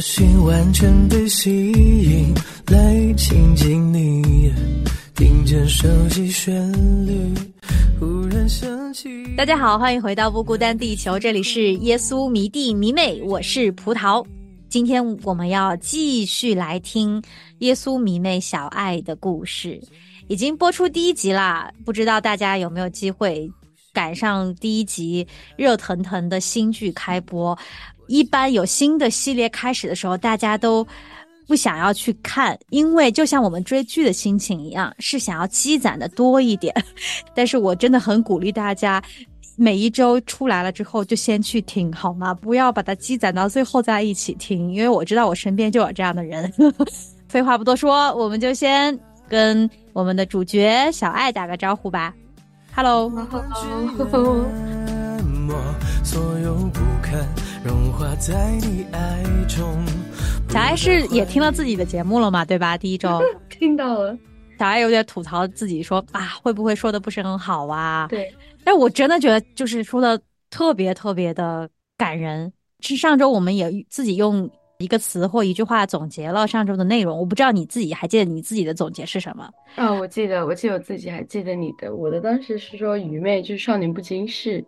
心完全被吸引，来亲近你，听见手机旋律，大家好，欢迎回到不孤单地球，这里是耶稣迷弟迷妹，我是葡萄。今天我们要继续来听耶稣迷妹小爱的故事，已经播出第一集啦，不知道大家有没有机会赶上第一集热腾腾的新剧开播。一般有新的系列开始的时候，大家都不想要去看，因为就像我们追剧的心情一样，是想要积攒的多一点。但是我真的很鼓励大家，每一周出来了之后就先去听，好吗？不要把它积攒到最后再一起听，因为我知道我身边就有这样的人。废话不多说，我们就先跟我们的主角小爱打个招呼吧。Hello。融化在你爱中。小爱是也听了自己的节目了嘛？对吧？第一周 听到了。小爱有点吐槽自己说啊，会不会说的不是很好啊？对。但我真的觉得就是说的特别特别的感人。是上周我们也自己用一个词或一句话总结了上周的内容。我不知道你自己还记得你自己的总结是什么？啊，我记得，我记得我自己还记得你的。我的当时是说愚昧就是少年不经事。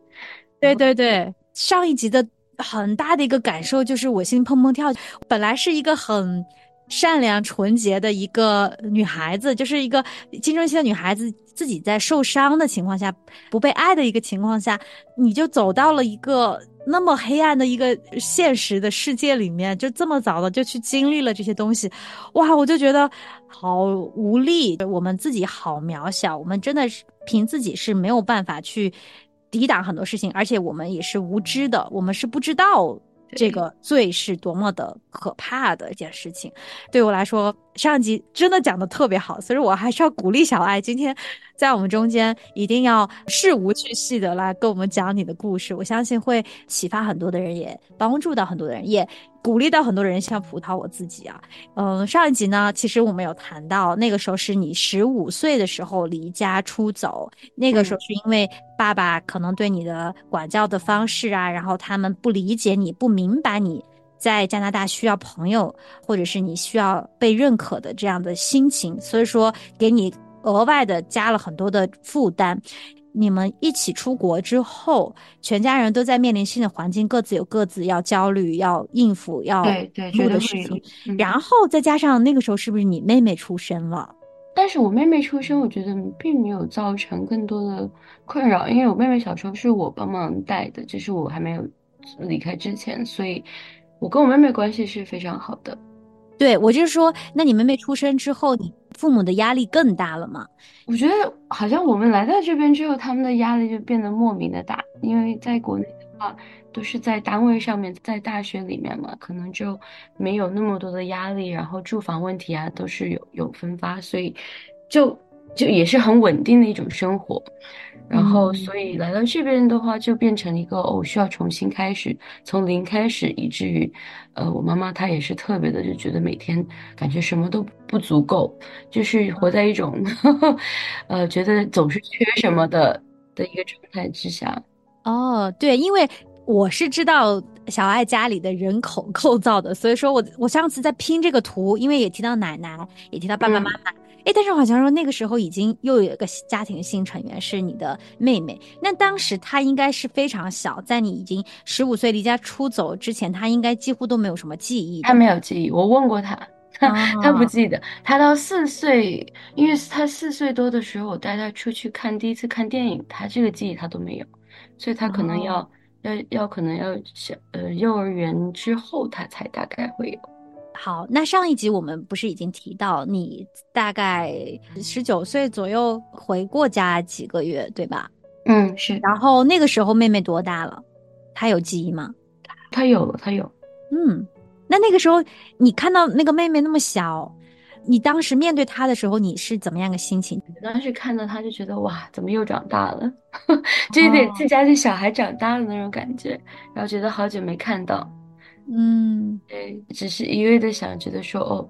对对对，上一集的。很大的一个感受就是我心砰砰跳，本来是一个很善良纯洁的一个女孩子，就是一个青春期的女孩子，自己在受伤的情况下，不被爱的一个情况下，你就走到了一个那么黑暗的一个现实的世界里面，就这么早的就去经历了这些东西，哇，我就觉得好无力，我们自己好渺小，我们真的是凭自己是没有办法去。抵挡很多事情，而且我们也是无知的，我们是不知道这个罪是多么的可怕的一件事情。对我来说，上一集真的讲的特别好，所以我还是要鼓励小爱今天。在我们中间，一定要事无巨细的来跟我们讲你的故事，我相信会启发很多的人，也帮助到很多的人，也鼓励到很多人。像葡萄我自己啊，嗯，上一集呢，其实我们有谈到，那个时候是你十五岁的时候离家出走，那个时候是因为爸爸可能对你的管教的方式啊，然后他们不理解你，不明白你在加拿大需要朋友，或者是你需要被认可的这样的心情，所以说给你。额外的加了很多的负担，你们一起出国之后，全家人都在面临新的环境，各自有各自要焦虑、要应付、要做的事情。然后再加上那个时候，是不是你妹妹出生了？但是我妹妹出生，我觉得并没有造成更多的困扰，因为我妹妹小时候是我帮忙带的，就是我还没有离开之前，所以我跟我妹妹关系是非常好的。对我就是说，那你妹妹出生之后，你父母的压力更大了吗？我觉得好像我们来到这边之后，他们的压力就变得莫名的大，因为在国内的话，都是在单位上面，在大学里面嘛，可能就没有那么多的压力，然后住房问题啊都是有有分发，所以就就也是很稳定的一种生活。然后，所以来到这边的话，就变成一个哦，需要重新开始，从零开始，以至于，呃，我妈妈她也是特别的，就觉得每天感觉什么都不足够，就是活在一种，呃，觉得总是缺什么的的一个状态之下。哦，对，因为我是知道小爱家里的人口构造的，所以说我我上次在拼这个图，因为也提到奶奶，也提到爸爸妈妈。哎，但是好像说那个时候已经又有一个家庭新成员是你的妹妹，那当时她应该是非常小，在你已经十五岁离家出走之前，她应该几乎都没有什么记忆。她没有记忆，我问过她，她不记得。她到四岁，因为她四岁多的时候，我带她出去看第一次看电影，她这个记忆她都没有，所以她可能要要要可能要小呃幼儿园之后，她才大概会有。好，那上一集我们不是已经提到你大概十九岁左右回过家几个月，对吧？嗯，是。然后那个时候妹妹多大了？她有记忆吗？她有，她有。嗯，那那个时候你看到那个妹妹那么小，你当时面对她的时候，你是怎么样个心情？当时看到她就觉得哇，怎么又长大了？就有点自家的小孩长大了那种感觉，然后觉得好久没看到，嗯对，只是一味的想觉得说哦，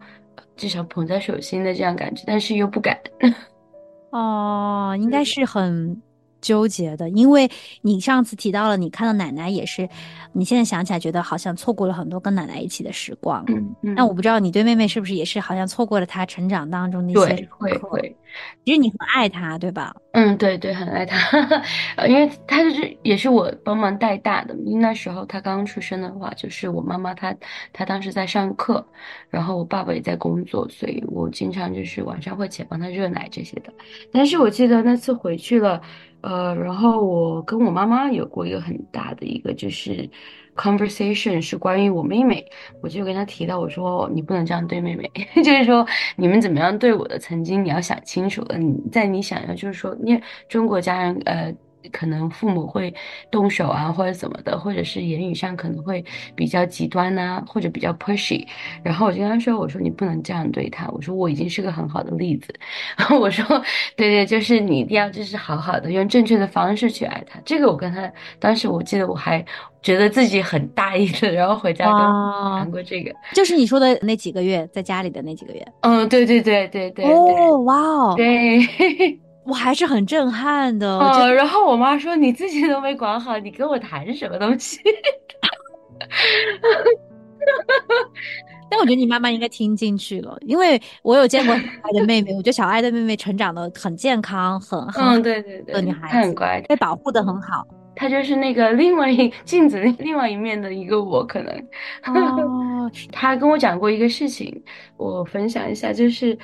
至少捧在手心的这样感觉，但是又不敢。哦，应该是很纠结的，因为你上次提到了，你看到奶奶也是，你现在想起来觉得好像错过了很多跟奶奶一起的时光。嗯嗯，那我不知道你对妹妹是不是也是好像错过了她成长当中的一些对会会，其实你很爱她，对吧？嗯，对对，很爱他，呃因为她就是也是我帮忙带大的。因为那时候她刚刚出生的话，就是我妈妈她她当时在上课，然后我爸爸也在工作，所以我经常就是晚上会起来帮她热奶这些的。但是我记得那次回去了，呃，然后我跟我妈妈有过一个很大的一个就是 conversation，是关于我妹妹。我就跟她提到，我说你不能这样对妹妹，就是说你们怎么样对我的曾经，你要想清楚了。你在你想要就是说，你中国家人呃。可能父母会动手啊，或者怎么的，或者是言语上可能会比较极端呐、或者比较 pushy。然后我就跟他说：“我说你不能这样对他，我说我已经是个很好的例子。然后我说，对对，就是你一定要就是好好的用正确的方式去爱他。这个我跟他当时我记得我还觉得自己很大意的，然后回家跟谈过这个。就是你说的那几个月，在家里的那几个月。嗯，对对对对对对哦，哇哦，对。我还是很震撼的。哦，然后我妈说你自己都没管好，你跟我谈什么东西？但我觉得你妈妈应该听进去了，因为我有见过小爱的妹妹，我觉得小爱的妹妹成长的很健康，很很好嗯，对对对，女孩子，很乖，被保护的很好。她就是那个另外一镜子另外一面的一个我，可能。哦，她跟我讲过一个事情，我分享一下，就是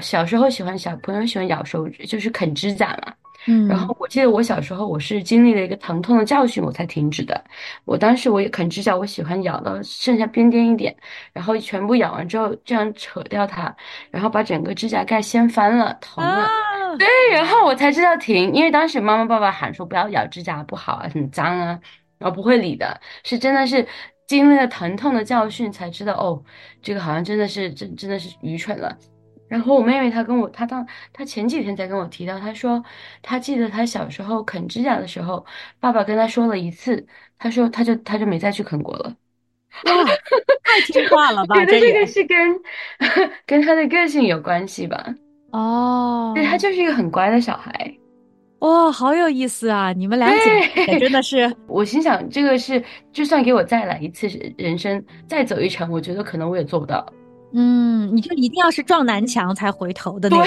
小时候喜欢小朋友喜欢咬手指，就是啃指甲嘛。嗯，然后我记得我小时候我是经历了一个疼痛的教训，我才停止的。我当时我也啃指甲，我喜欢咬到剩下边边一点，然后全部咬完之后这样扯掉它，然后把整个指甲盖掀翻了，疼了。啊，对，然后我才知道停，因为当时妈妈爸爸喊说不要咬指甲，不好啊，很脏啊，然后不会理的，是真的是经历了疼痛的教训才知道，哦，这个好像真的是真真的是愚蠢了。然后我妹妹她跟我，她当她前几天才跟我提到，她说她记得她小时候啃指甲的时候，爸爸跟她说了一次，她说她就她就没再去啃过了。哇，太听 话了吧？觉得这也个是跟 跟她的个性有关系吧？哦，对，她就是一个很乖的小孩。哇，好有意思啊！你们俩姐真的是，我心想，这个是就算给我再来一次人生，再走一程，我觉得可能我也做不到。嗯，你就一定要是撞南墙才回头的那种。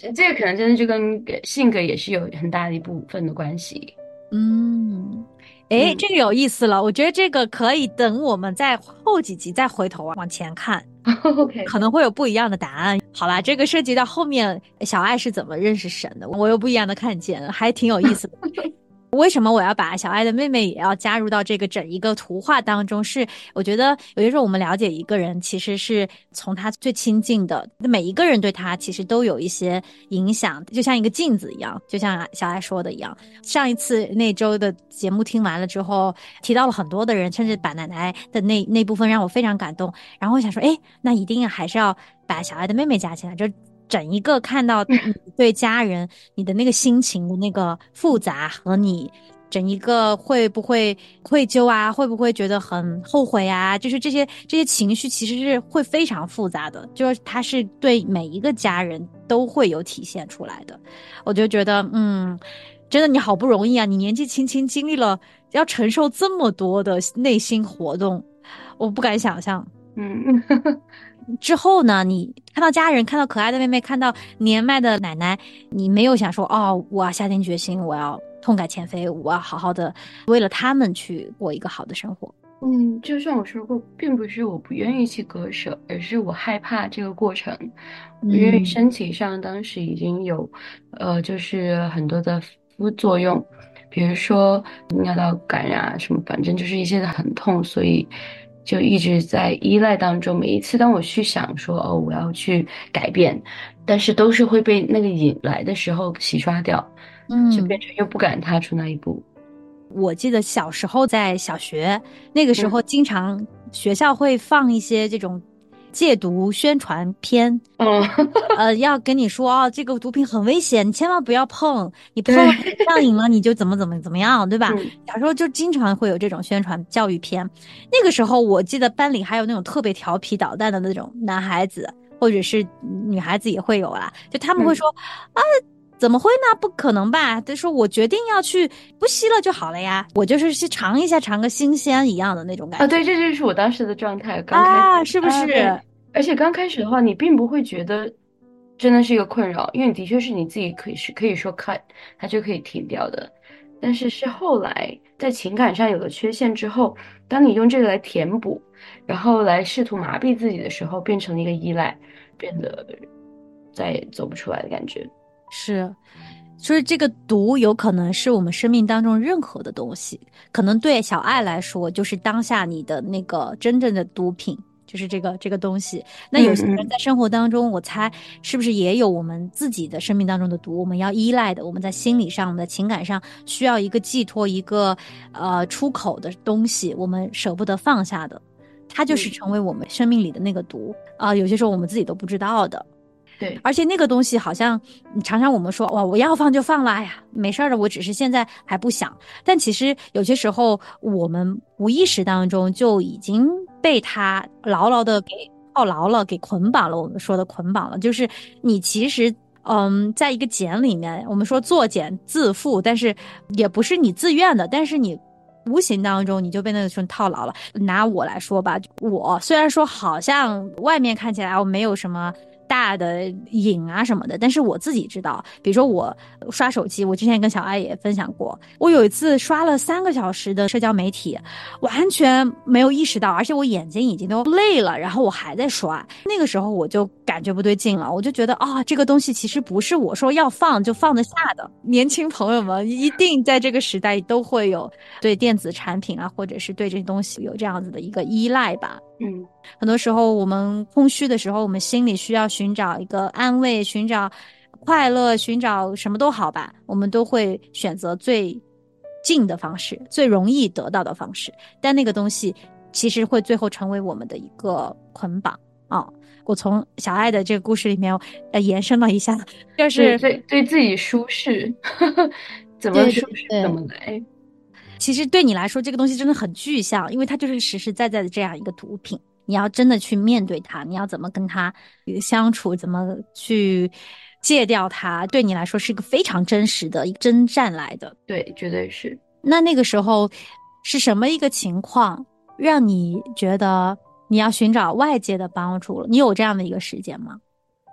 对，这个可能真的就跟性格也是有很大的一部分的关系。嗯，诶，嗯这个有意思了。我觉得这个可以等我们在后几集再回头往前看，OK，可能会有不一样的答案。好吧，这个涉及到后面小爱是怎么认识神的，我有不一样的看见，还挺有意思的。为什么我要把小爱的妹妹也要加入到这个整一个图画当中？是我觉得有些时候我们了解一个人，其实是从他最亲近的每一个人对他其实都有一些影响，就像一个镜子一样，就像小爱说的一样。上一次那周的节目听完了之后，提到了很多的人，甚至把奶奶的那那部分让我非常感动。然后我想说，哎，那一定还是要把小爱的妹妹加进来，就整一个看到对家人你的那个心情的那个复杂和你。整一个会不会愧疚啊？会不会觉得很后悔啊？就是这些这些情绪其实是会非常复杂的，就是它是对每一个家人都会有体现出来的。我就觉得，嗯，真的你好不容易啊，你年纪轻轻经历了要承受这么多的内心活动，我不敢想象。嗯，之后呢，你看到家人，看到可爱的妹妹，看到年迈的奶奶，你没有想说哦，我要下定决心，我要痛改前非，我要好好的为了他们去过一个好的生活。嗯，就像我说过，并不是我不愿意去割舍，而是我害怕这个过程，因为嗯身体上当时已经有，呃，就是很多的副作用，比如说尿道感染啊什么，反正就是一些很痛，所以就一直在依赖当中。每一次当我去想说哦，我要去改变，但是都是会被那个引来的时候洗刷掉，嗯就变成又不敢踏出那一步。我记得小时候在小学那个时候，经常学校会放一些这种戒毒宣传片，嗯，呃，要跟你说啊，这个毒品很危险，你千万不要碰，你碰了上瘾了，你就怎么怎么怎么样，对吧？嗯小时候就经常会有这种宣传教育片。那个时候，我记得班里还有那种特别调皮捣蛋的那种男孩子，或者是女孩子也会有啦。就他们会说、啊，怎么会呢？不可能吧？他说我决定要去不吸了就好了呀，我就是去尝一下，尝个新鲜一样的那种感觉。啊，对，这就是我当时的状态。刚开啊，始是不是？啊而且刚开始的话，你并不会觉得真的是一个困扰，因为的确是你自己可以是可以说 cut，它就可以停掉的。但是是后来在情感上有了缺陷之后，当你用这个来填补，然后来试图麻痹自己的时候，变成了一个依赖，变得再也走不出来的感觉。是，就是这个毒有可能是我们生命当中任何的东西，可能对小爱来说就是当下你的那个真正的毒品，就是这个这个东西。那有些人在生活当中，我猜是不是也有我们自己的生命当中的毒，我们要依赖的，我们在心理上、我们的情感上需要一个寄托、一个呃出口的东西，我们舍不得放下的，它就是嗯成为我们生命里的那个毒啊、有些时候我们自己都不知道的。对，而且那个东西好像，常常我们说哇，我要放就放了，哎呀，没事儿的，我只是现在还不想。但其实有些时候，我们无意识当中就已经被它牢牢的给套牢了，给捆绑了。我们说的捆绑了，就是你其实。嗯，在一个茧里面，我们说作茧自缚，但是也不是你自愿的，但是你无形当中你就被那个熊套牢了。拿我来说吧，我虽然说好像外面看起来我没有什么大的瘾啊什么的，但是我自己知道，比如说我刷手机，我之前跟小爱也分享过，我有一次刷了三个小时的社交媒体，完全没有意识到，而且我眼睛已经都累了，然后我还在刷，那个时候我就感觉不对劲了，我就觉得啊、这个东西其实不是我说要放就放得下的。年轻朋友们一定在这个时代都会有对电子产品啊，或者是对这些东西有这样子的一个依赖吧。嗯很多时候我们空虚的时候，我们心里需要寻找一个安慰，寻找快乐，寻找什么都好吧，我们都会选择最近的方式，最容易得到的方式。但那个东西其实会最后成为我们的一个捆绑啊、我从小爱的这个故事里面，呃，延伸了一下，就是对对对自己舒适，怎么舒适怎么来。其实对你来说，这个东西真的很具象，因为它就是实实在在的这样一个毒品。你要真的去面对它，你要怎么跟它相处，怎么去戒掉它，对你来说是一个非常真实的一个征战来的。对，绝对是。那那个时候是什么一个情况，让你觉得你要寻找外界的帮助了？你有这样的一个时间吗？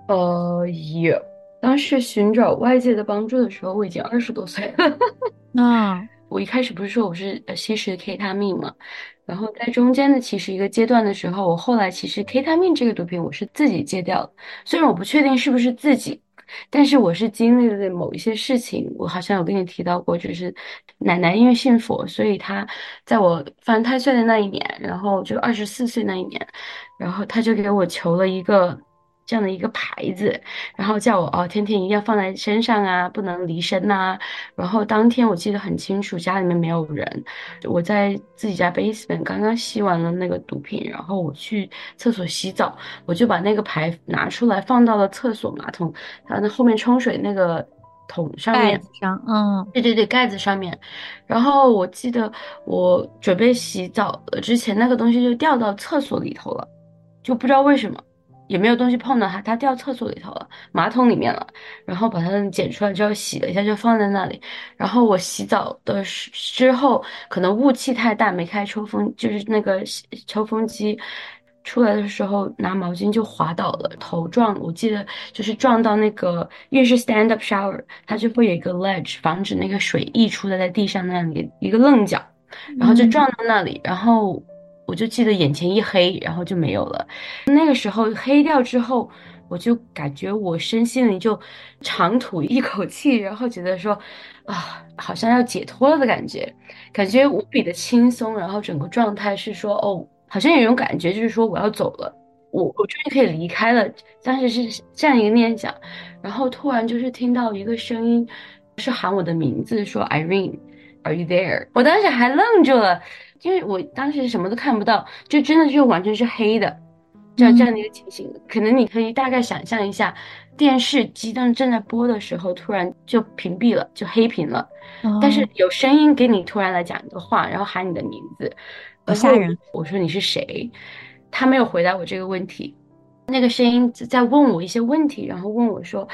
呃，有。当时寻找外界的帮助的时候，我已经二十多岁了。啊，我一开始不是说我是呃吸食 K 他命嘛，然后在中间的其实一个阶段的时候，我后来其实 K 他命这个毒品我是自己戒掉了，虽然我不确定是不是自己，但是我是经历了某一些事情，我好像有跟你提到过，就是奶奶因为信佛，所以她在我犯太岁的那一年，然后就二十四岁那一年，然后她就给我求了一个。这样的一个牌子，然后叫我哦，天天一定要放在身上啊，不能离身呐、然后当天我记得很清楚，家里面没有人，我在自己家 basement 刚刚吸完了那个毒品，然后我去厕所洗澡，我就把那个牌拿出来放到了厕所马桶，它那后面冲水那个桶上面。盖子上，嗯对对对，盖子上面。然后我记得我准备洗澡了之前，那个东西就掉到厕所里头了，就不知道为什么，也没有东西碰到它，它掉厕所里头了，马桶里面了。然后把它捡出来之后洗了一下，就放在那里。然后我洗澡的时之后，可能雾气太大，没开抽风，就是那个抽风机。出来的时候拿毛巾就滑倒了，头撞，我记得就是撞到那个，因为是 stand up shower，它就会有一个 ledge，防止那个水溢出来在地上那里一个棱角，然后就撞到那里，然后我就记得眼前一黑，然后就没有了。那个时候黑掉之后，我就感觉我身心里就长吐一口气，然后觉得说啊，好像要解脱了的感觉，感觉无比的轻松，然后整个状态是说哦。好像有一种感觉，就是说我要走了，我我终于可以离开了。当时是这样一个念想，然后突然就是听到一个声音，是喊我的名字，说 Irene，Are you there？我当时还愣住了，因为我当时什么都看不到，就真的就完全是黑的，这样这样的一个情形。可能你可以大概想象一下，电视机当正在播的时候，突然就屏蔽了，就黑屏了。但是有声音给你突然来讲一个话，然后喊你的名字，好吓人。我说你是谁？他没有回答我这个问题。那个声音在问我一些问题，然后问我说：“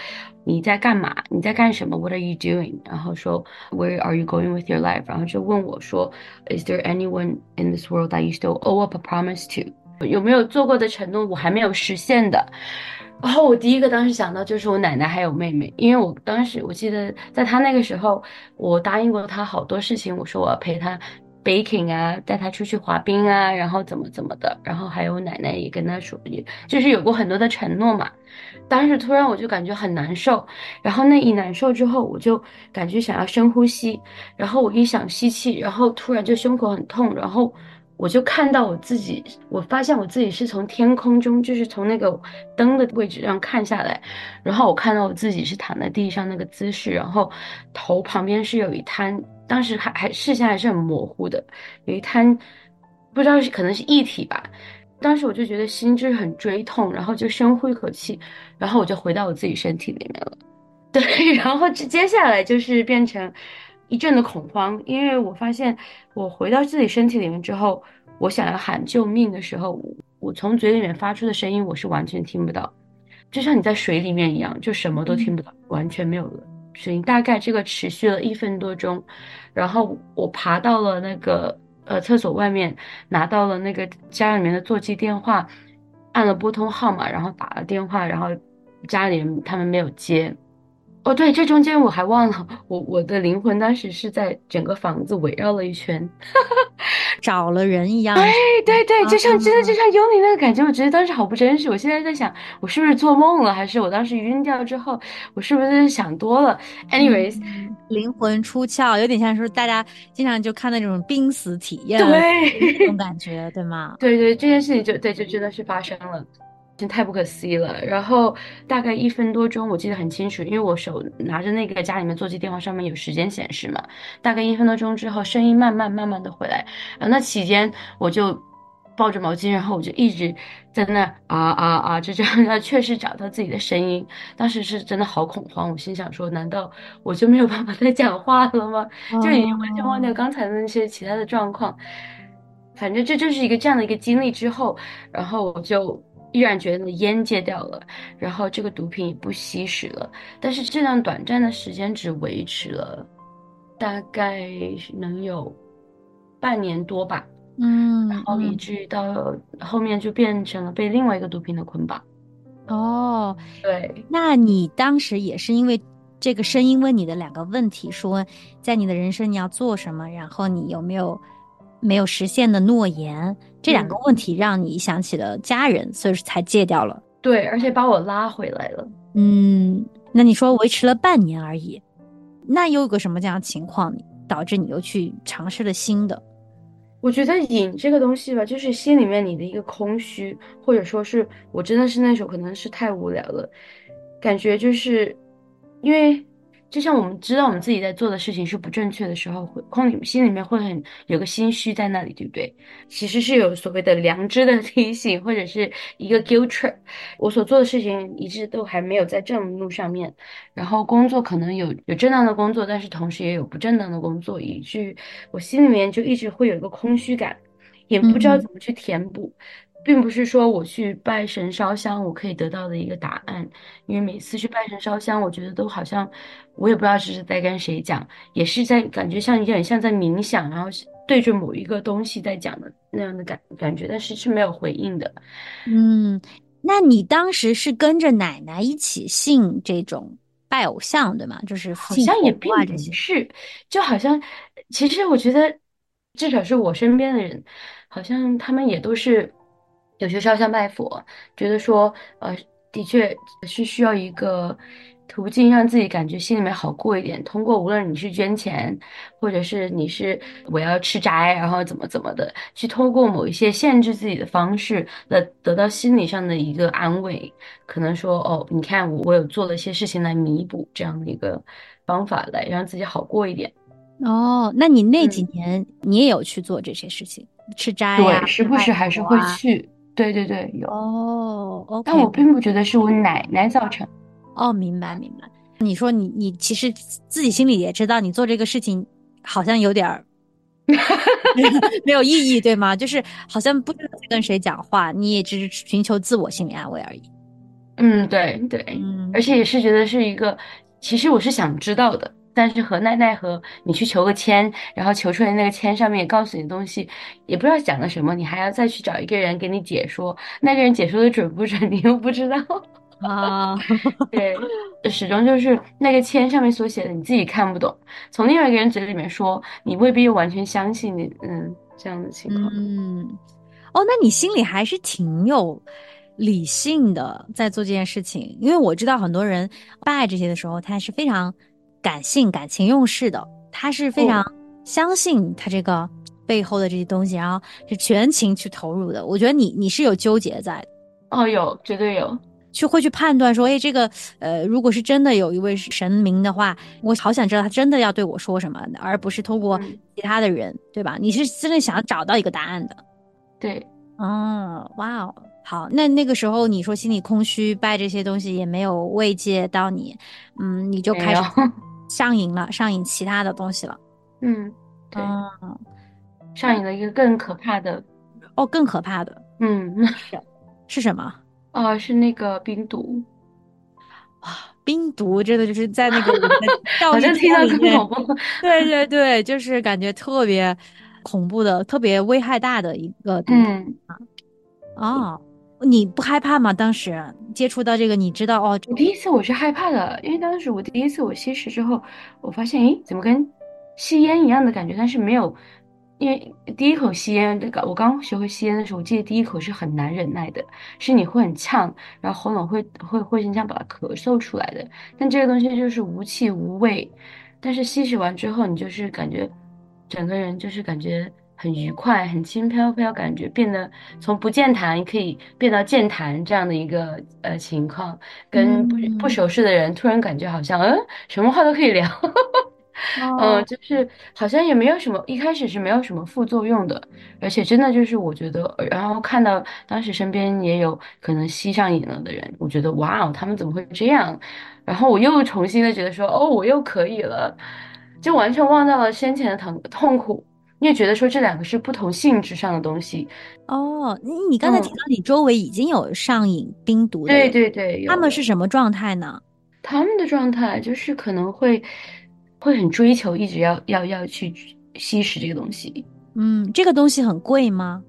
你在干嘛？你在干什么？What are you doing？” 然后说：“Where are you going with your life？” 然后就问我说：“Is there anyone in this world that you still owe up a promise to？” 有没有做过的承诺我还没有实现的？然后我第一个当时想到就是我奶奶还有妹妹，因为我当时我记得在她那个时候，我答应过她好多事情，我说我要陪她。Baking 啊，带他出去滑冰啊，然后怎么怎么的，然后还有奶奶也跟他说，也就是有过很多的承诺嘛。当时突然我就感觉很难受，然后那一难受之后，我就感觉想要深呼吸，然后我一想吸气，然后突然就胸口很痛，然后我就看到我自己，我发现我自己是从天空中，就是从那个灯的位置上看下来，然后我看到我自己是躺在地上那个姿势，然后头旁边是有一滩。当时还还视线还是很模糊的，有一滩不知道是可能是液体吧。当时我就觉得心就是很锥痛，然后就深呼一口气，然后我就回到我自己身体里面了。对，然后接接下来就是变成一阵的恐慌，因为我发现我回到自己身体里面之后，我想要喊救命的时候，我从嘴里面发出的声音我是完全听不到，就像你在水里面一样，就什么都听不到，完全没有了。群大概这个持续了一分多钟，然后我爬到了那个呃厕所外面，拿到了那个家里面的座机电话，按了拨通号码，然后打了电话，然后家里人他们没有接。哦，对，这中间我还忘了，我我的灵魂当时是在整个房子围绕了一圈，哈哈找了人一样。对对对，就像真的就像幽灵那个感觉，我觉得当时好不真实。我现在在想，我是不是做梦了，还是我当时晕掉之后，我是不是想多了？Anyways，灵魂出窍，有点像说大家经常就看那种濒死体验，对那种感觉，对吗？对对，这件事情就对，就真的是发生了。真太不可思议了。然后大概一分多钟，我记得很清楚，因为我手拿着那个家里面座机电话，上面有时间显示嘛。大概一分多钟之后，声音慢慢慢慢的回来。然后那期间，我就抱着毛巾，然后我就一直在那啊啊啊，就这样，确实找到自己的声音。当时是真的好恐慌，我心想说，难道我就没有办法再讲话了吗？就已经完全忘掉刚才的那些其他的状况。反正这就是一个这样的一个经历之后，然后我就。依然觉得烟戒掉了，然后这个毒品也不吸食了，但是这段短暂的时间只维持了大概能有半年多吧，嗯，然后以至于到后面就变成了被另外一个毒品的捆绑。哦，对，那你当时也是因为这个声音问你的两个问题，说在你的人生你要做什么，然后你有没有？没有实现的诺言，这两个问题让你想起了家人，所以才戒掉了。对，而且把我拉回来了。嗯，那你说维持了半年而已，那又有个什么这样的情况，导致你又去尝试了新的？我觉得瘾这个东西吧，就是心里面你的一个空虚，或者说是我真的是那时候可能是太无聊了，感觉就是因为。就像我们知道我们自己在做的事情是不正确的时候，会空里心里面会很有个心虚在那里，对不对？其实是有所谓的良知的 提醒，或者是一个 guilt trip。我所做的事情一直都还没有在正路上面，然后工作可能有有正当的工作，但是同时也有不正当的工作，以至于我心里面就一直会有一个空虚感，也不知道怎么去填补。并不是说我去拜神烧香，我可以得到的一个答案。因为每次去拜神烧香，我觉得都好像，我也不知道这是在跟谁讲，也是在感觉像有点像在冥想，然后对着某一个东西在讲的那样的感感觉，但是是没有回应的。嗯，那你当时是跟着奶奶一起信这种拜偶像，对吗？就是好像也并不是，就好像其实我觉得，至少是我身边的人，好像他们也都是。有些烧香拜佛，觉得说，呃，的确是需要一个途径，让自己感觉心里面好过一点。通过无论你是捐钱，或者是你是我要吃斋，然后怎么怎么的，去通过某一些限制自己的方式，来得到心理上的一个安慰。可能说，哦，你看我我有做了一些事情来弥补这样的一个方法，来让自己好过一点。哦，那你那几嗯年你也有去做这些事情，吃斋呀、对，时不时还是会。去。对对对，有。哦但我并不觉得是我奶奶造成。哦，明白明白。你说你你其实自己心里也知道，你做这个事情好像有点儿 没有意义，对吗？就是好像不知道跟谁讲话，你也只是寻求自我心理安慰而已。嗯，对对，嗯而且也是觉得是一个，其实我是想知道的，但是何奈奈何你去求个签，然后求出来那个签上面也告诉你的东西，也不知道讲了什么，你还要再去找一个人给你解说，那个人解说的准不准，你又不知道。啊，对，始终就是那个签上面所写的，你自己看不懂，从另外一个人嘴里面说，你未必又完全相信你，嗯，这样的情况。嗯，哦，那你心里还是挺有理性的，在做这件事情。因为我知道很多人拜这些的时候，他是非常感性、感情用事的，他是非常相信他这个背后的这些东西，然后是全情去投入的。我觉得你你是有纠结在的。哦，有，绝对有。去会去判断说，哎，这个呃，如果是真的有一位神明的话，我好想知道他真的要对我说什么，而不是通过嗯其他的人，对吧？你是真的想要找到一个答案的。对，哦，哇哦，好，那那个时候你说心里空虚，拜这些东西也没有慰藉到你，嗯，你就开始有上瘾了，上瘾其他的东西了。嗯，对，嗯，上瘾了一个更可怕的，哦，更可怕的嗯，是什么？哦，是那个冰毒，冰毒，真的就是在那个 我听到片里面，更恐怖。对对对，就是感觉特别恐怖的、特别危害大的一个嗯，哦。你不害怕吗？当时接触到这个，你知道哦，我第一次我是害怕的，因为当时我第一次我吸食之后，我发现，诶，怎么跟吸烟一样的感觉，但是没有，因为第一口吸烟，这个我刚学会吸烟的时候，我记得第一口是很难忍耐的，是你会很呛，然后喉咙会会会很想把它咳嗽出来的。但这个东西就是无气无味，但是吸食完之后，你就是感觉整个人就是感觉很愉快，很轻飘飘，感觉变得从不健谈可以变到健谈这样的一个呃情况，跟不嗯不熟识的人突然感觉好像嗯什么话都可以聊。哦嗯，就是好像也没有什么，一开始是没有什么副作用的，而且真的就是我觉得，然后看到当时身边也有可能吸上瘾了的人，我觉得哇哦，他们怎么会这样？然后我又重新的觉得说，哦，我又可以了，就完全忘掉了先前的疼痛苦，你也觉得说这两个是不同性质上的东西。哦，你你刚才提嗯到你周围已经有上瘾冰毒的对，对对，他们是什么状态呢？他们的状态就是可能会会很追求，一直要要要去吸食这个东西。嗯，这个东西很贵吗？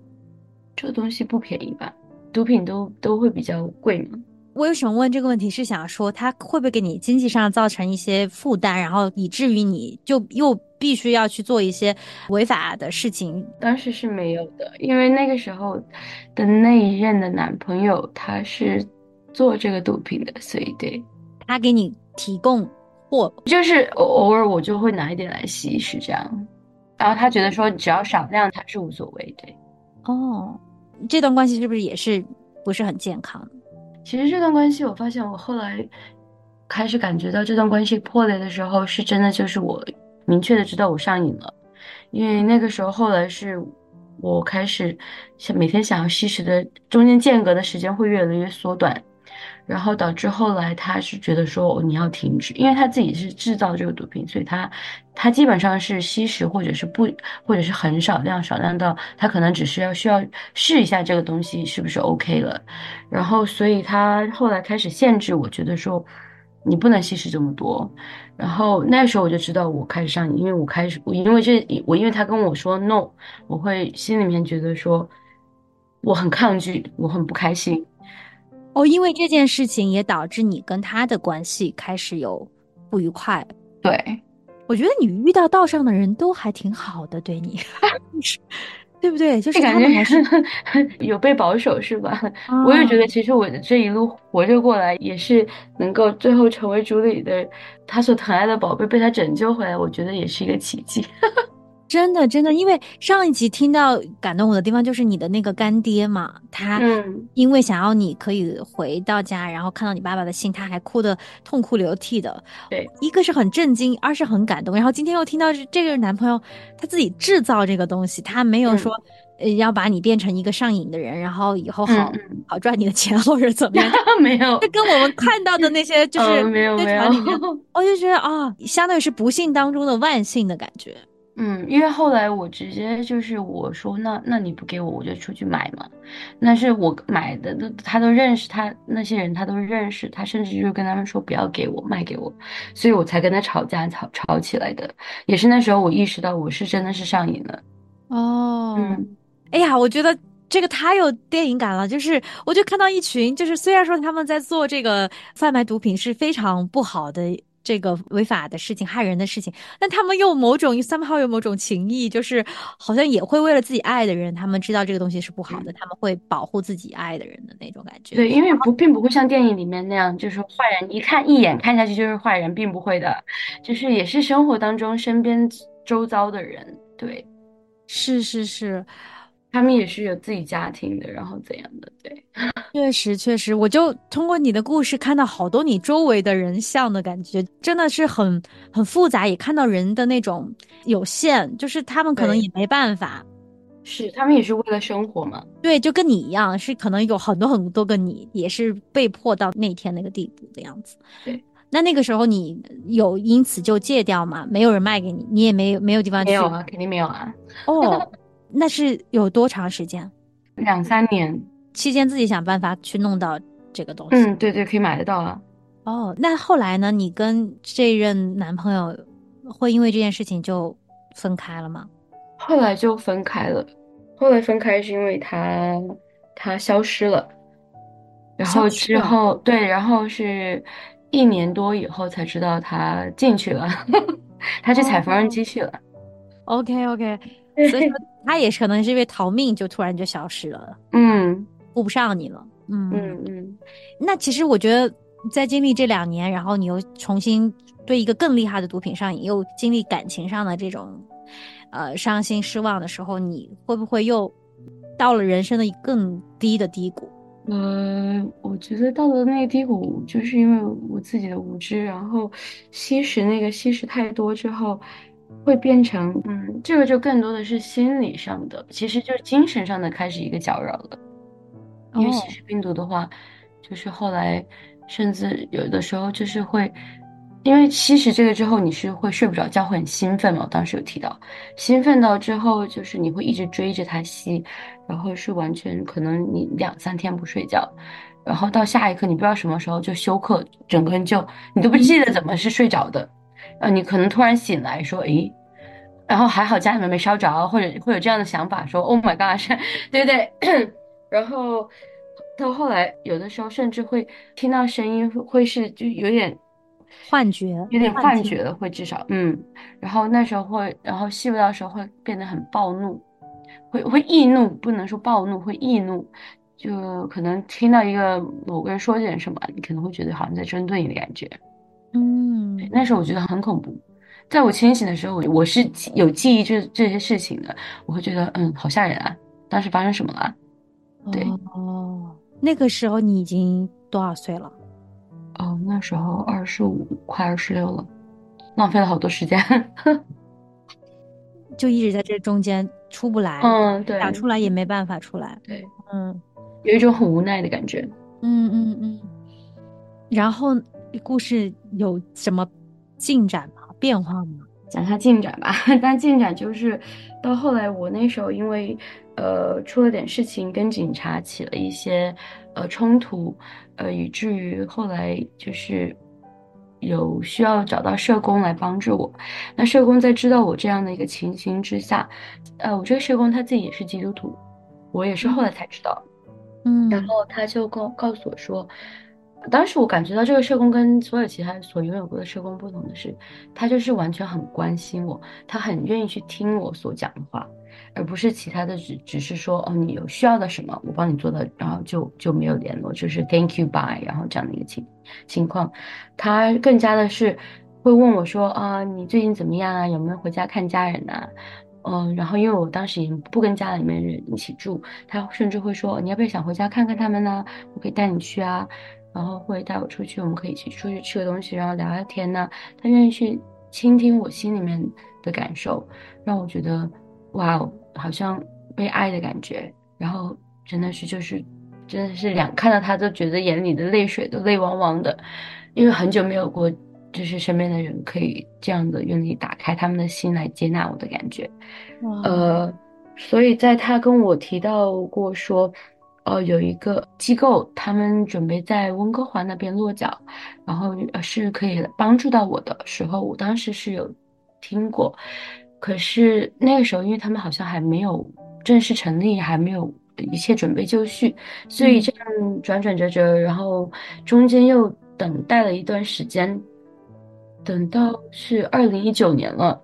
这个东西不便宜吧？毒品都都会比较贵吗。我为什么问这个问题？是想说它会不会给你经济上造成一些负担，然后以至于你就又必须要去做一些违法的事情？当时是没有的，因为那个时候的那一任的男朋友他是做这个毒品的，所以对，他给你提供货，就是偶偶尔我就会拿一点来吸，是这样。然后他觉得说只要少量他是无所谓，对。哦，这段关系是不是也是不是很健康？其实这段关系，我发现我后来开始感觉到这段关系破裂的时候，是真的就是我明确的知道我上瘾了，因为那个时候后来是我开始想每天想要吸食的中间间隔的时间会越来越缩短，然后导致后来他是觉得说哦你要停止，因为他自己是制造这个毒品，所以他他基本上是吸食或者是不或者是很少量少量到他可能只是要需要试一下这个东西是不是 OK 了。然后，所以他后来开始限制我，觉得说你不能吸食这么多。然后那时候我就知道我开始上瘾，因为我开始，我因为这，我因为他跟我说 no，我会心里面觉得说我很抗拒，我很不开心。哦，因为这件事情也导致你跟他的关系开始有不愉快。对，我觉得你遇到道上的人都还挺好的，对你，对不对？就是感觉还是 有被保守是吧？啊我也觉得，其实我的这一路活着过来，也是能够最后成为主理的他所疼爱的宝贝，被他拯救回来，我觉得也是一个奇迹。真的，真的，因为上一集听到感动我的地方就是你的那个干爹嘛，他嗯因为想要你可以回到家，然后看到你爸爸的信，他还哭得痛哭流涕的。对，一个是很震惊，二是很感动。然后今天又听到这这个男朋友他自己制造这个东西，他没有嗯说、呃要把你变成一个上瘾的人，然后以后好、嗯好赚你的钱或者怎么样。没有这，跟我们看到的那些 就是嗯没有没有我 就觉得啊，相当于是不幸当中的万幸的感觉。嗯，因为后来我直接就是我说那那你不给我，我就出去买嘛。那是我买的，都他都认识，他那些人他都认识，他甚至就是跟他们说不要给我卖给我，所以我才跟他吵架吵吵起来的。也是那时候我意识到我是真的是上瘾了。哦，嗯哎呀，我觉得这个太有电影感了。就是，我就看到一群，就是虽然说他们在做这个贩卖毒品是非常不好的。这个违法的事情、害人的事情，但他们又某种 somehow 有某种情谊，就是好像也会为了自己爱的人，他们知道这个东西是不好的，他们会保护自己爱的人的那种感觉。对，因为不并不会像电影里面那样，就是坏人一看一眼看下去就是坏人，并不会的，就是也是生活当中身边周遭的人，对，是是是，他们也是有自己家庭的，然后怎样的，对。确实确实，我就通过你的故事看到好多你周围的人像的感觉，真的是很很复杂，也看到人的那种有限，就是他们可能也没办法。是，他们也是为了生活嘛。对，就跟你一样，是可能有很多很多个你，也是被迫到那天那个地步的样子。对，那那个时候你有因此就戒掉吗？没有人卖给你，你也没有没有地方去。没有啊，肯定没有啊。哦，那是有多长时间？两三年，期间自己想办法去弄到这个东西。嗯，对对，可以买得到啊。哦，那后来呢？你跟这任男朋友会因为这件事情就分开了吗？后来就分开了，后来分开是因为他他消失了，然后之后对，然后是一年多以后才知道他进去了，他去踩缝纫机去了。OK OK，所以说他也是可能是因为逃命，就突然就消失了，嗯顾不上你了。嗯嗯嗯，那其实我觉得，在经历这两年，然后你又重新对一个更厉害的毒品上瘾，又经历感情上的这种呃伤心失望的时候，你会不会又到了人生的更低的低谷？呃，我觉得到了那个低谷，就是因为我自己的无知，然后吸食那个吸食太多之后，会变成嗯，这个就更多的是心理上的，其实就是精神上的开始一个搅扰了。因为哦吸食病毒的话，就是后来甚至有的时候就是会，因为吸食这个之后你是会睡不着觉，会很兴奋嘛。我当时有提到，兴奋到之后就是你会一直追着它吸，然后是完全可能你两三天不睡觉，然后到下一刻你不知道什么时候就休克，整个人就你都不记得怎么是睡着的，呃，你可能突然醒来说，诶。然后还好家里面没烧着，或者会有这样的想法，说 “Oh my God”，是 对不对？然后到后来，有的时候甚至会听到声音，会会是就有点幻觉，有点幻幻觉了，会至少嗯。然后那时候会，然后细微到时候会变得很暴怒，会会易怒，不能说暴怒，会易怒。就可能听到一个某个人说点什么，你可能会觉得好像在针对你的感觉。嗯，那时候我觉得很恐怖。在我清醒的时候，我我是记有记忆这这些事情的，我会觉得嗯，好吓人啊！当时发生什么了？对哦，那个时候你已经多少岁了？哦，那时候二十五，快二十六了，浪费了好多时间。就一直在这中间出不来，嗯，对，打出来也没办法出来。对，嗯有一种很无奈的感觉。嗯嗯嗯。然后故事有什么进展吗？变化吗？讲一下进展吧，但进展就是到后来，我那时候因为呃出了点事情，跟警察起了一些呃冲突，呃以至于后来就是有需要找到社工来帮助我。那社工在知道我这样的一个情形之下，呃，我这个社工他自己也是基督徒，我也是后来才知道。嗯，然后他就告告诉我说，当时我感觉到这个社工跟所有其他所拥有过的社工不同的是，他就是完全很关心我，他很愿意去听我所讲的话，而不是其他的只只是说哦你有需要的什么我帮你做到，然后就就没有联络，就是 thank you bye，然后这样的一个情情况，他更加的是会问我说啊你最近怎么样啊，有没有回家看家人啊？嗯，然后因为我当时已经不跟家里面人一起住，他甚至会说你要不要想回家看看他们呢？我可以带你去啊，然后会带我出去，我们可以一起出去吃个东西，然后聊聊天呢。他愿意去倾听我心里面的感受，让我觉得哇哦，好像被爱的感觉。然后真的是就是真的是两看到他都觉得眼里的泪水都泪汪汪的，因为很久没有过。就是身边的人可以这样的愿意打开他们的心来接纳我的感觉，呃，所以在他跟我提到过说，呃，有一个机构，他们准备在温哥华那边落脚，然后是可以帮助到我的时候，我当时是有听过，可是那个时候因为他们好像还没有正式成立，还没有一切准备就绪，所以这样转转折折，然后中间又等待了一段时间。等到是二零一九年了，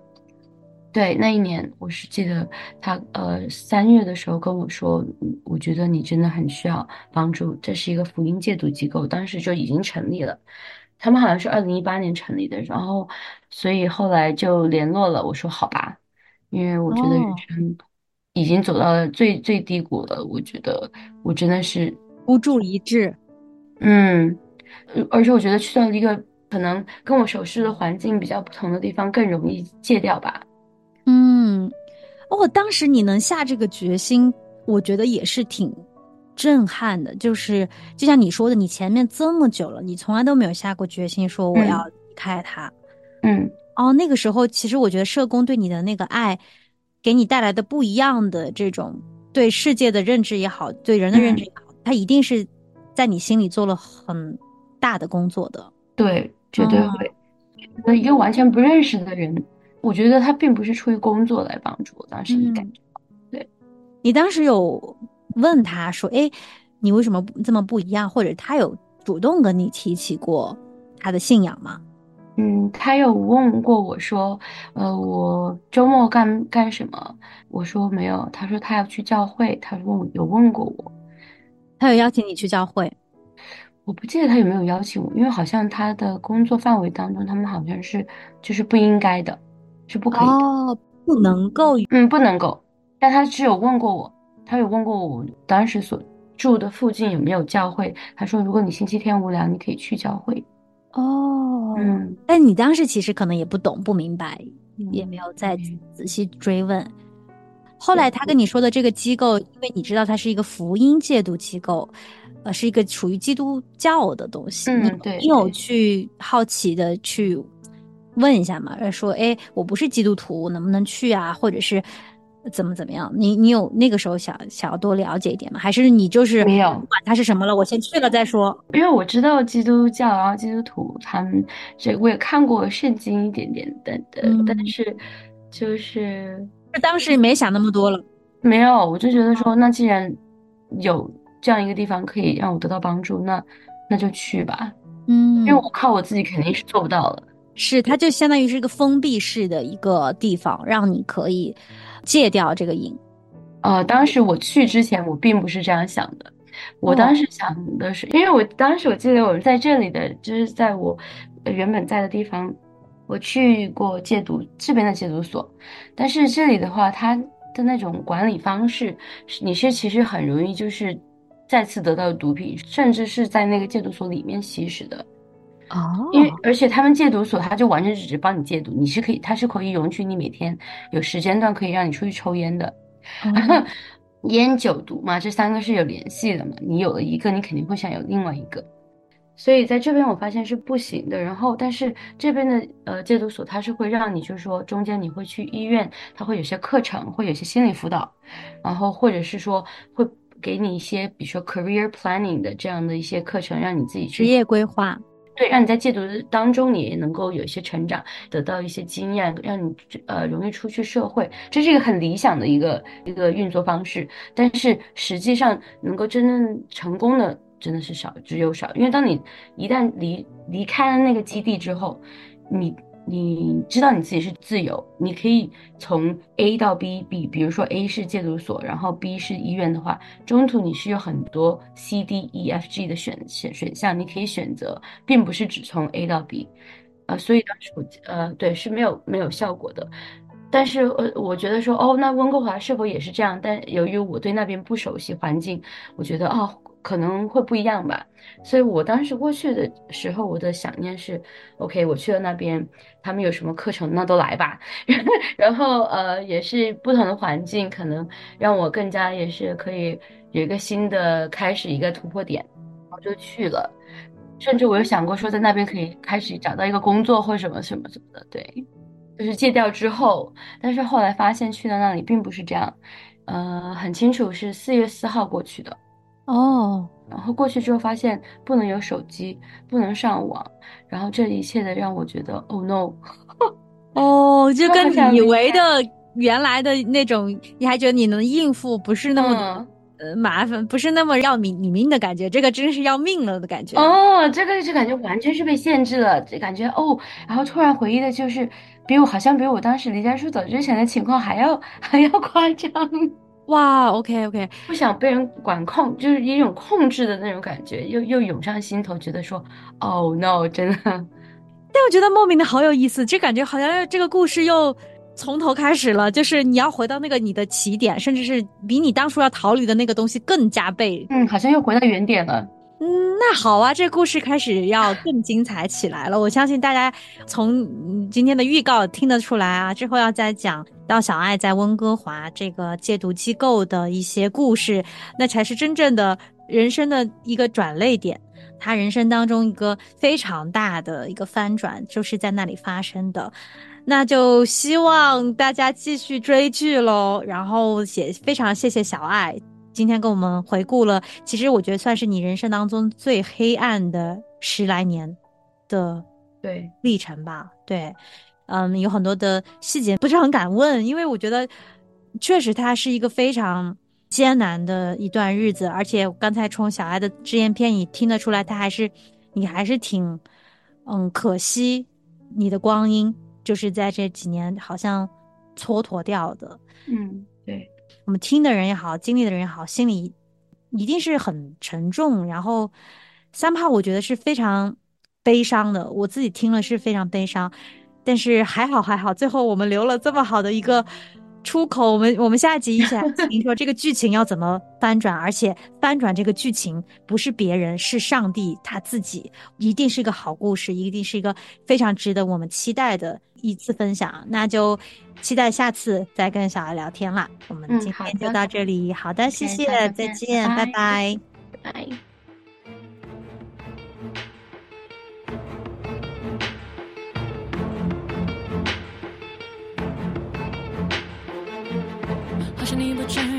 对，那一年我是记得他呃三月的时候跟我说，我觉得你真的很需要帮助，这是一个福音戒毒机构，当时就已经成立了，他们好像是二零一八年成立的，然后所以后来就联络了，我说好吧，因为我觉得人生已经走到了最最低谷了，我觉得我真的是孤注一掷，嗯，而且我觉得去到一个。可能跟我熟悉的环境比较不同的地方更容易戒掉吧。嗯，哦，当时你能下这个决心，我觉得也是挺震撼的。就是就像你说的，你前面这么久了，你从来都没有下过决心说我要离开他。嗯，哦，那个时候其实我觉得社工对你的那个爱，给你带来的不一样的这种对世界的认知也好，对人的认知也好，他一定是在你心里做了很大的工作的。对。绝对会，那一个完全不认识的人，我觉得他并不是出于工作来帮助我。当时感觉，对，你当时有问他说：“哎，你为什么这么不一样？”或者他有主动跟你提起过他的信仰吗？嗯，他有问过我说：“呃，我周末干干什么？”我说没有。他说他要去教会。他问有问过我，他有邀请你去教会。我不记得他有没有邀请我，因为好像他的工作范围当中，他们好像是就是不应该的，是不可以的，哦，不能够，嗯，不能够。但他只有问过我，他有问过我当时所住的附近有没有教会。他说，如果你星期天无聊，你可以去教会。哦，嗯，但你当时其实可能也不懂、不明白，也没有再仔细追问。后来他跟你说的这个机构，因为你知道它是一个福音戒毒机构。呃，是一个属于基督教的东西。嗯，对。你有去好奇的去问一下吗？说，哎，我不是基督徒，能不能去啊？或者是怎么怎么样？你你有那个时候想想要多了解一点吗？还是你就是没有管它是什么了，我先去了再说？因为我知道基督教，然后基督徒他们这我也看过圣经一点点的的，但是就是当时没想那么多了。没有，我就觉得说，那既然有。这样一个地方可以让我得到帮助，那那就去吧。嗯，因为我靠我自己肯定是做不到的。是，它就相当于是一个封闭式的一个地方，让你可以戒掉这个瘾。呃，当时我去之前，我并不是这样想的。我当时想的是，因为我当时我记得我在这里的，就是在我原本在的地方，我去过戒毒这边的戒毒所，但是这里的话，它的那种管理方式，你是其实很容易就是。再次得到毒品，甚至是在那个戒毒所里面吸食的，哦，因为而且他们戒毒所，他就完全只是帮你戒毒，你是可以，他是可以允许你每天有时间段可以让你出去抽烟的，烟酒毒嘛，这三个是有联系的嘛，你有了一个，你肯定会想有另外一个，所以在这边我发现是不行的。然后，但是这边的呃戒毒所，它是会让你，就是说中间你会去医院，它会有些课程，会有些心理辅导，然后或者是说会。给你一些，比如说 career planning 的这样的一些课程，让你自己职业规划，对，让你在戒毒当中你也能够有一些成长，得到一些经验，让你呃容易出去社会，这是一个很理想的一个一个运作方式。但是实际上能够真正成功的真的是少之又少，因为当你一旦离离开了那个基地之后，你。你知道你自己是自由，你可以从 A 到 B，B 比如说 A 是戒毒所，然后 B 是医院的话，中途你是有很多 C、D、E、F、G 的选选选项，你可以选择，并不是只从 A 到 B，呃，所以当时我呃对是没有没有效果的，但是呃，我觉得说哦，那温哥华是否也是这样？但由于我对那边不熟悉环境，我觉得哦可能会不一样吧。所以我当时过去的时候，我的想念是，OK，我去了那边，他们有什么课程，那都来吧。然后呃，也是不同的环境，可能让我更加也是可以有一个新的开始，一个突破点，然后就去了。甚至我有想过说，在那边可以开始找到一个工作或什么什么什么的，对。就是戒掉之后，但是后来发现去到那里并不是这样，呃，很清楚是四月四号过去的，哦，然后过去之后发现不能有手机，不能上网，然后这一切的让我觉得，Oh no，哦，就跟你以为的原来的那种，你还觉得你能应付，不是那么、嗯。呃麻烦，不是那么要你你命的感觉，这个真是要命了的感觉。哦，这个就感觉完全是被限制了，就感觉哦，然后突然回忆的就是比我好像比我当时离家出走之前的情况还要还要 夸张，哇，OK OK，不想被人管控，就是一种控制的那种感觉，又又涌上心头，觉得说，Oh no，真的。但我觉得莫名的好有意思，这感觉好像这个故事又从头开始了，就是你要回到那个你的起点，甚至是比你当初要逃离的那个东西更加倍。嗯，好像又回到原点了。嗯，那好啊，这故事开始要更精彩起来了。我相信大家从今天的预告听得出来啊，之后要再讲到小爱在温哥华这个戒毒机构的一些故事，那才是真正的人生的一个转泪点。他人生当中一个非常大的一个翻转，就是在那里发生的。那就希望大家继续追剧喽。然后也非常谢谢小爱今天跟我们回顾了，其实我觉得算是你人生当中最黑暗的十来年的对，历程吧。对，嗯，有很多的细节不是很敢问，因为我觉得确实它是一个非常艰难的一段日子，而且刚才从小爱的只言片语听得出来，他还是你还是挺嗯可惜你的光阴就是在这几年好像蹉跎掉的。嗯，对，我们听的人也好，经历的人也好，心里一定是很沉重。然后三炮，我觉得是非常悲伤的，我自己听了是非常悲伤。但是还好还好，最后我们留了这么好的一个出口。我们我们下一集一起来 听说这个剧情要怎么翻转，而且翻转这个剧情不是别人，是上帝他自己，一定是一个好故事，一定是一个非常值得我们期待的一次分享。那就期待下次再跟小孩聊天啦。我们今天就到这里，好的，谢谢，谢谢再见见，拜拜拜。拜。你不知